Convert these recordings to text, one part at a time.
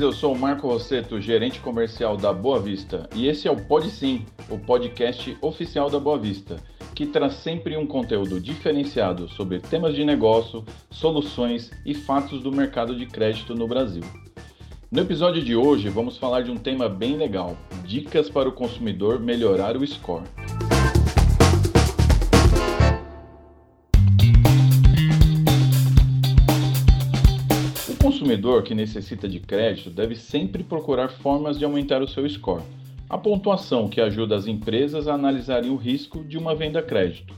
eu sou o Marco Rosseto, gerente comercial da Boa Vista, e esse é o Pode Sim, o podcast oficial da Boa Vista, que traz sempre um conteúdo diferenciado sobre temas de negócio, soluções e fatos do mercado de crédito no Brasil. No episódio de hoje, vamos falar de um tema bem legal: dicas para o consumidor melhorar o score. Consumidor que necessita de crédito deve sempre procurar formas de aumentar o seu score. A pontuação que ajuda as empresas a analisarem o risco de uma venda a crédito.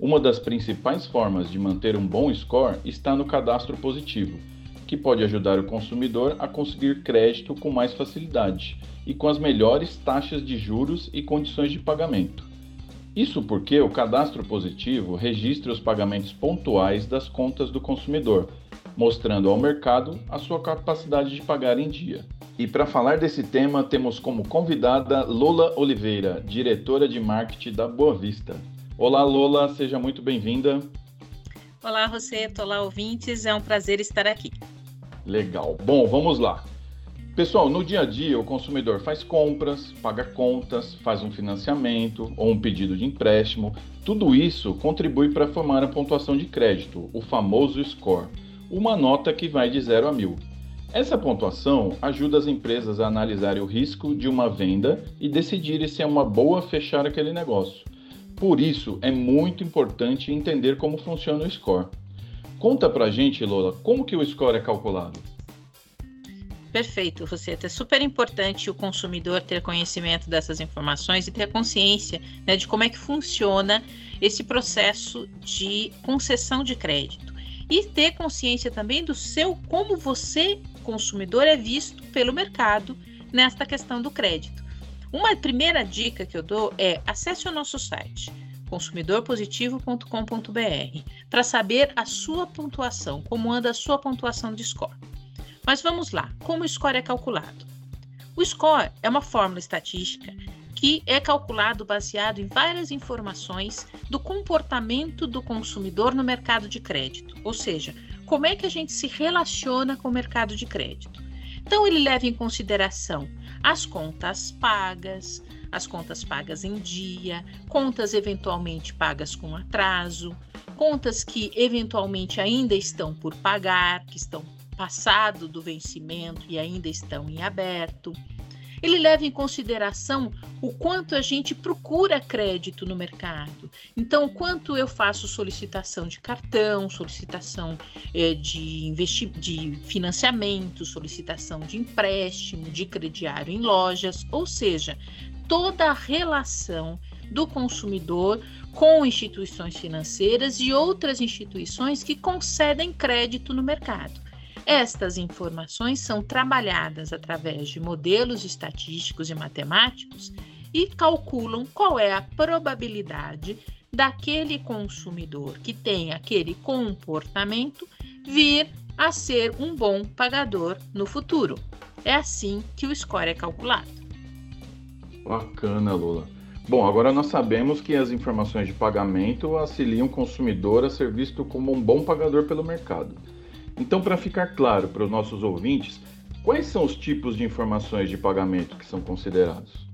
Uma das principais formas de manter um bom score está no cadastro positivo, que pode ajudar o consumidor a conseguir crédito com mais facilidade e com as melhores taxas de juros e condições de pagamento. Isso porque o cadastro positivo registra os pagamentos pontuais das contas do consumidor mostrando ao mercado a sua capacidade de pagar em dia. E para falar desse tema, temos como convidada Lola Oliveira, diretora de marketing da Boa Vista. Olá, Lola, seja muito bem-vinda. Olá, Rosseto, olá, ouvintes, é um prazer estar aqui. Legal. Bom, vamos lá. Pessoal, no dia a dia, o consumidor faz compras, paga contas, faz um financiamento ou um pedido de empréstimo. Tudo isso contribui para formar a pontuação de crédito, o famoso score uma nota que vai de 0 a 1000. Essa pontuação ajuda as empresas a analisarem o risco de uma venda e decidirem se é uma boa fechar aquele negócio. Por isso, é muito importante entender como funciona o score. Conta pra gente, Lola, como que o score é calculado? Perfeito, você é super importante o consumidor ter conhecimento dessas informações e ter consciência né, de como é que funciona esse processo de concessão de crédito e ter consciência também do seu como você, consumidor, é visto pelo mercado nesta questão do crédito. Uma primeira dica que eu dou é acesse o nosso site consumidorpositivo.com.br para saber a sua pontuação, como anda a sua pontuação de score. Mas vamos lá, como o score é calculado? O score é uma fórmula estatística que é calculado baseado em várias informações do comportamento do consumidor no mercado de crédito, ou seja, como é que a gente se relaciona com o mercado de crédito. Então, ele leva em consideração as contas pagas, as contas pagas em dia, contas eventualmente pagas com atraso, contas que eventualmente ainda estão por pagar, que estão passado do vencimento e ainda estão em aberto ele leva em consideração o quanto a gente procura crédito no mercado. Então, o quanto eu faço solicitação de cartão, solicitação eh, de, investi de financiamento, solicitação de empréstimo, de crediário em lojas, ou seja, toda a relação do consumidor com instituições financeiras e outras instituições que concedem crédito no mercado. Estas informações são trabalhadas através de modelos estatísticos e matemáticos e calculam qual é a probabilidade daquele consumidor que tem aquele comportamento vir a ser um bom pagador no futuro. É assim que o score é calculado. Bacana, Lula. Bom, agora nós sabemos que as informações de pagamento auxiliam o consumidor a ser visto como um bom pagador pelo mercado. Então, para ficar claro para os nossos ouvintes, quais são os tipos de informações de pagamento que são considerados?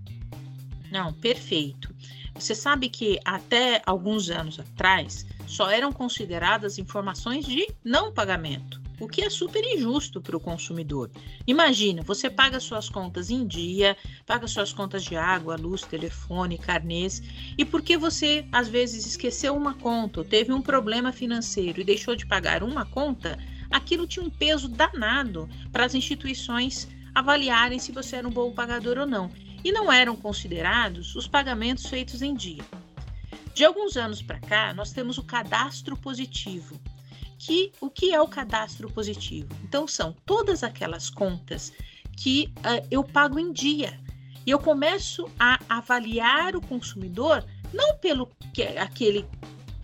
Não, perfeito. Você sabe que até alguns anos atrás só eram consideradas informações de não pagamento, o que é super injusto para o consumidor. Imagina, você paga suas contas em dia, paga suas contas de água, luz, telefone, carnês, e porque você às vezes esqueceu uma conta ou teve um problema financeiro e deixou de pagar uma conta, aquilo tinha um peso danado para as instituições avaliarem se você era um bom pagador ou não. E não eram considerados os pagamentos feitos em dia. De alguns anos para cá, nós temos o cadastro positivo. Que o que é o cadastro positivo? Então são todas aquelas contas que uh, eu pago em dia. E eu começo a avaliar o consumidor não pelo que aquele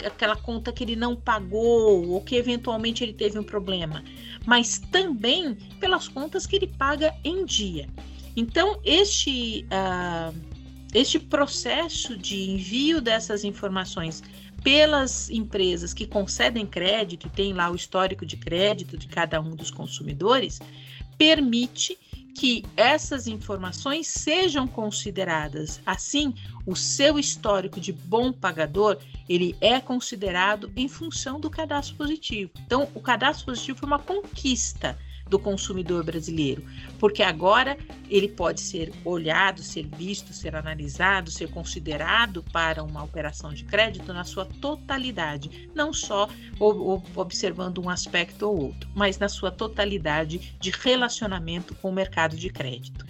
aquela conta que ele não pagou ou que eventualmente ele teve um problema, mas também pelas contas que ele paga em dia. Então, este, uh, este processo de envio dessas informações pelas empresas que concedem crédito e tem lá o histórico de crédito de cada um dos consumidores, permite que essas informações sejam consideradas. Assim, o seu histórico de bom pagador, ele é considerado em função do cadastro positivo. Então, o cadastro positivo é uma conquista do consumidor brasileiro, porque agora ele pode ser olhado, ser visto, ser analisado, ser considerado para uma operação de crédito na sua totalidade, não só observando um aspecto ou outro, mas na sua totalidade de relacionamento com o mercado de crédito.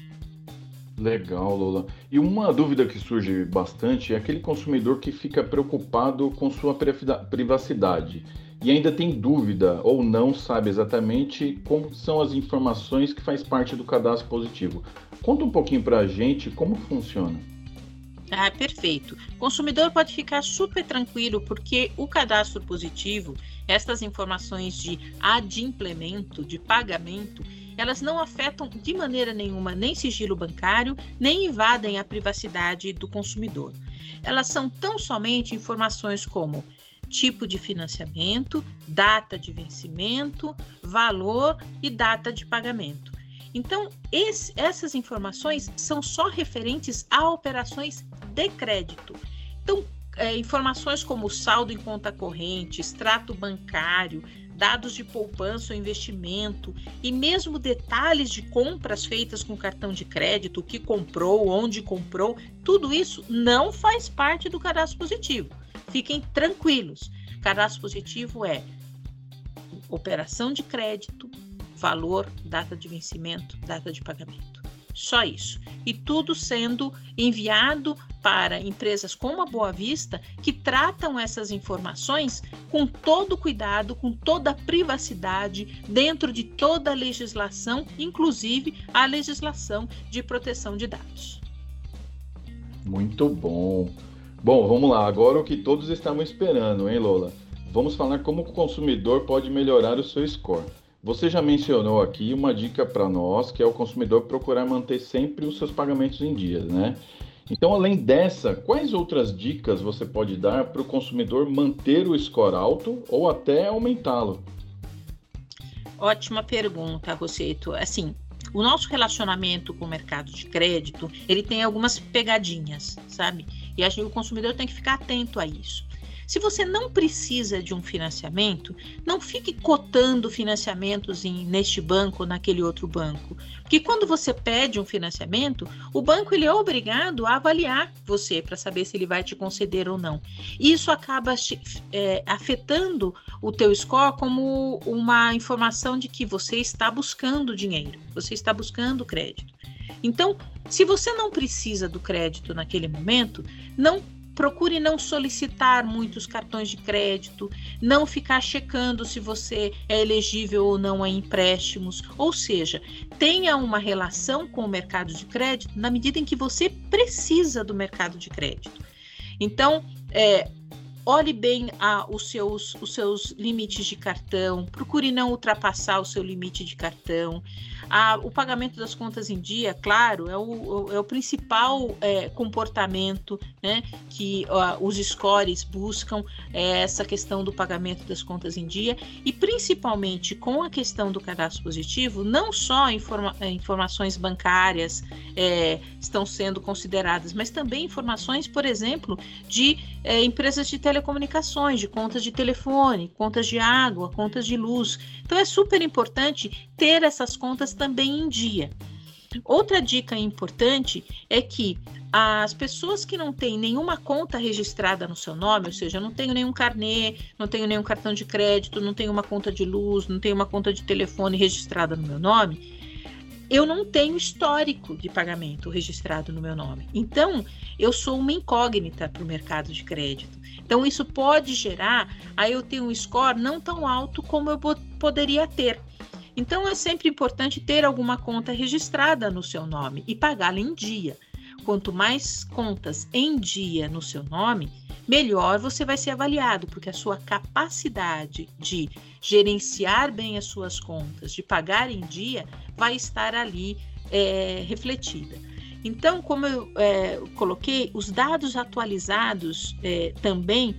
Legal, Lola. E uma dúvida que surge bastante é aquele consumidor que fica preocupado com sua privacidade e ainda tem dúvida ou não sabe exatamente como são as informações que faz parte do cadastro positivo. Conta um pouquinho para a gente como funciona. Ah, perfeito. O consumidor pode ficar super tranquilo porque o cadastro positivo, estas informações de adimplemento, de pagamento, elas não afetam de maneira nenhuma nem sigilo bancário, nem invadem a privacidade do consumidor. Elas são tão somente informações como tipo de financiamento, data de vencimento, valor e data de pagamento. Então, esse, essas informações são só referentes a operações de crédito. Então, é, informações como saldo em conta corrente, extrato bancário, dados de poupança ou investimento e mesmo detalhes de compras feitas com cartão de crédito, o que comprou, onde comprou, tudo isso não faz parte do cadastro positivo. Fiquem tranquilos. Cadastro positivo é operação de crédito, valor, data de vencimento, data de pagamento. Só isso. E tudo sendo enviado para empresas como a Boa Vista, que tratam essas informações com todo cuidado, com toda privacidade, dentro de toda a legislação, inclusive a legislação de proteção de dados. Muito bom. Bom, vamos lá. Agora o que todos estavam esperando, hein, Lola? Vamos falar como o consumidor pode melhorar o seu score. Você já mencionou aqui uma dica para nós, que é o consumidor procurar manter sempre os seus pagamentos em dias, né? Então, além dessa, quais outras dicas você pode dar para o consumidor manter o score alto ou até aumentá-lo? Ótima pergunta, Rosseto. Assim, o nosso relacionamento com o mercado de crédito, ele tem algumas pegadinhas, sabe? E acho que o consumidor tem que ficar atento a isso. Se você não precisa de um financiamento, não fique cotando financiamentos em, neste banco ou naquele outro banco. Porque quando você pede um financiamento, o banco ele é obrigado a avaliar você para saber se ele vai te conceder ou não. E isso acaba é, afetando o teu score como uma informação de que você está buscando dinheiro, você está buscando crédito. Então, se você não precisa do crédito naquele momento, não procure não solicitar muitos cartões de crédito, não ficar checando se você é elegível ou não a empréstimos, ou seja, tenha uma relação com o mercado de crédito na medida em que você precisa do mercado de crédito. Então, é, olhe bem a, os, seus, os seus limites de cartão, procure não ultrapassar o seu limite de cartão. A, o pagamento das contas em dia, claro, é o, é o principal é, comportamento né, que os scores buscam, é essa questão do pagamento das contas em dia, e principalmente com a questão do cadastro positivo, não só informa, é, informações bancárias é, estão sendo consideradas, mas também informações, por exemplo, de é, empresas de telecomunicações, de contas de telefone, contas de água, contas de luz. Então é super importante ter essas contas também em dia. Outra dica importante é que as pessoas que não têm nenhuma conta registrada no seu nome, ou seja, não tenho nenhum carnê, não tenho nenhum cartão de crédito, não tenho uma conta de luz, não tenho uma conta de telefone registrada no meu nome, eu não tenho histórico de pagamento registrado no meu nome. Então, eu sou uma incógnita para o mercado de crédito. Então, isso pode gerar aí eu tenho um score não tão alto como eu poderia ter. Então é sempre importante ter alguma conta registrada no seu nome e pagá-la em dia. Quanto mais contas em dia no seu nome, melhor você vai ser avaliado, porque a sua capacidade de gerenciar bem as suas contas, de pagar em dia, vai estar ali é, refletida. Então, como eu é, coloquei, os dados atualizados é, também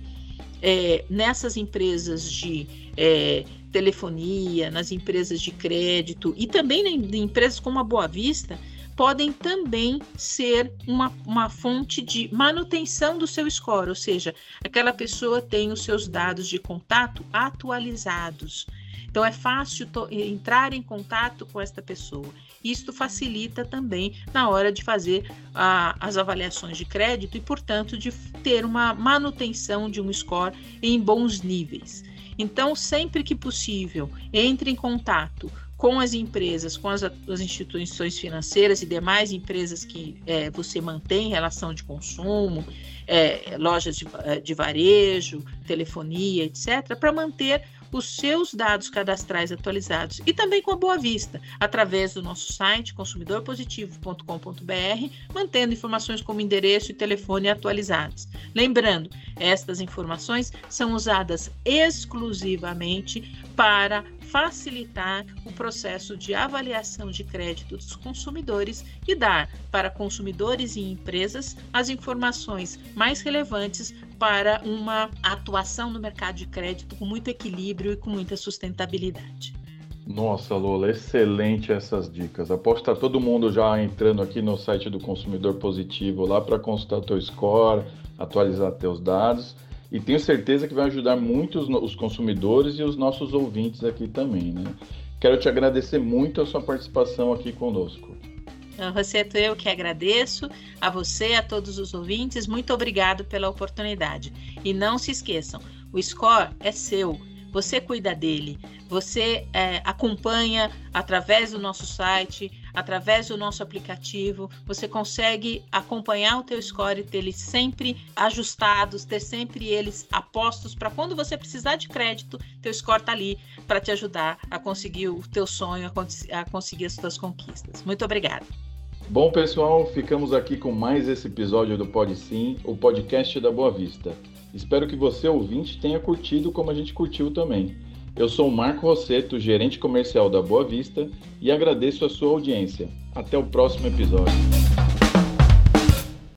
é, nessas empresas de é, telefonia, nas empresas de crédito e também em empresas como a Boa Vista, podem também ser uma, uma fonte de manutenção do seu score, ou seja, aquela pessoa tem os seus dados de contato atualizados. Então é fácil entrar em contato com esta pessoa. Isto facilita também na hora de fazer a, as avaliações de crédito e, portanto, de ter uma manutenção de um score em bons níveis. Então, sempre que possível, entre em contato com as empresas, com as, as instituições financeiras e demais empresas que é, você mantém relação de consumo, é, lojas de, de varejo, telefonia, etc., para manter os seus dados cadastrais atualizados e também com a Boa Vista, através do nosso site consumidorpositivo.com.br, mantendo informações como endereço e telefone atualizados. Lembrando, estas informações são usadas exclusivamente para facilitar o processo de avaliação de crédito dos consumidores e dar para consumidores e empresas as informações mais relevantes para uma atuação no mercado de crédito com muito equilíbrio e com muita sustentabilidade. Nossa, Lola, excelente essas dicas. Aposto que está todo mundo já entrando aqui no site do Consumidor Positivo lá para consultar teu score, atualizar teus dados. E tenho certeza que vai ajudar muito os, os consumidores e os nossos ouvintes aqui também, né? Quero te agradecer muito a sua participação aqui conosco. Rosseto, eu que agradeço a você, a todos os ouvintes. Muito obrigado pela oportunidade. E não se esqueçam, o score é seu. Você cuida dele, você é, acompanha através do nosso site, através do nosso aplicativo, você consegue acompanhar o teu score ter eles sempre ajustados, ter sempre eles apostos para quando você precisar de crédito, teu score está ali para te ajudar a conseguir o teu sonho, a, conseguir as tuas conquistas. Muito obrigada. Bom, pessoal, ficamos aqui com mais esse episódio do Pode Sim, o podcast da Boa Vista. Espero que você, ouvinte, tenha curtido como a gente curtiu também. Eu sou o Marco Rosseto, gerente comercial da Boa Vista, e agradeço a sua audiência. Até o próximo episódio.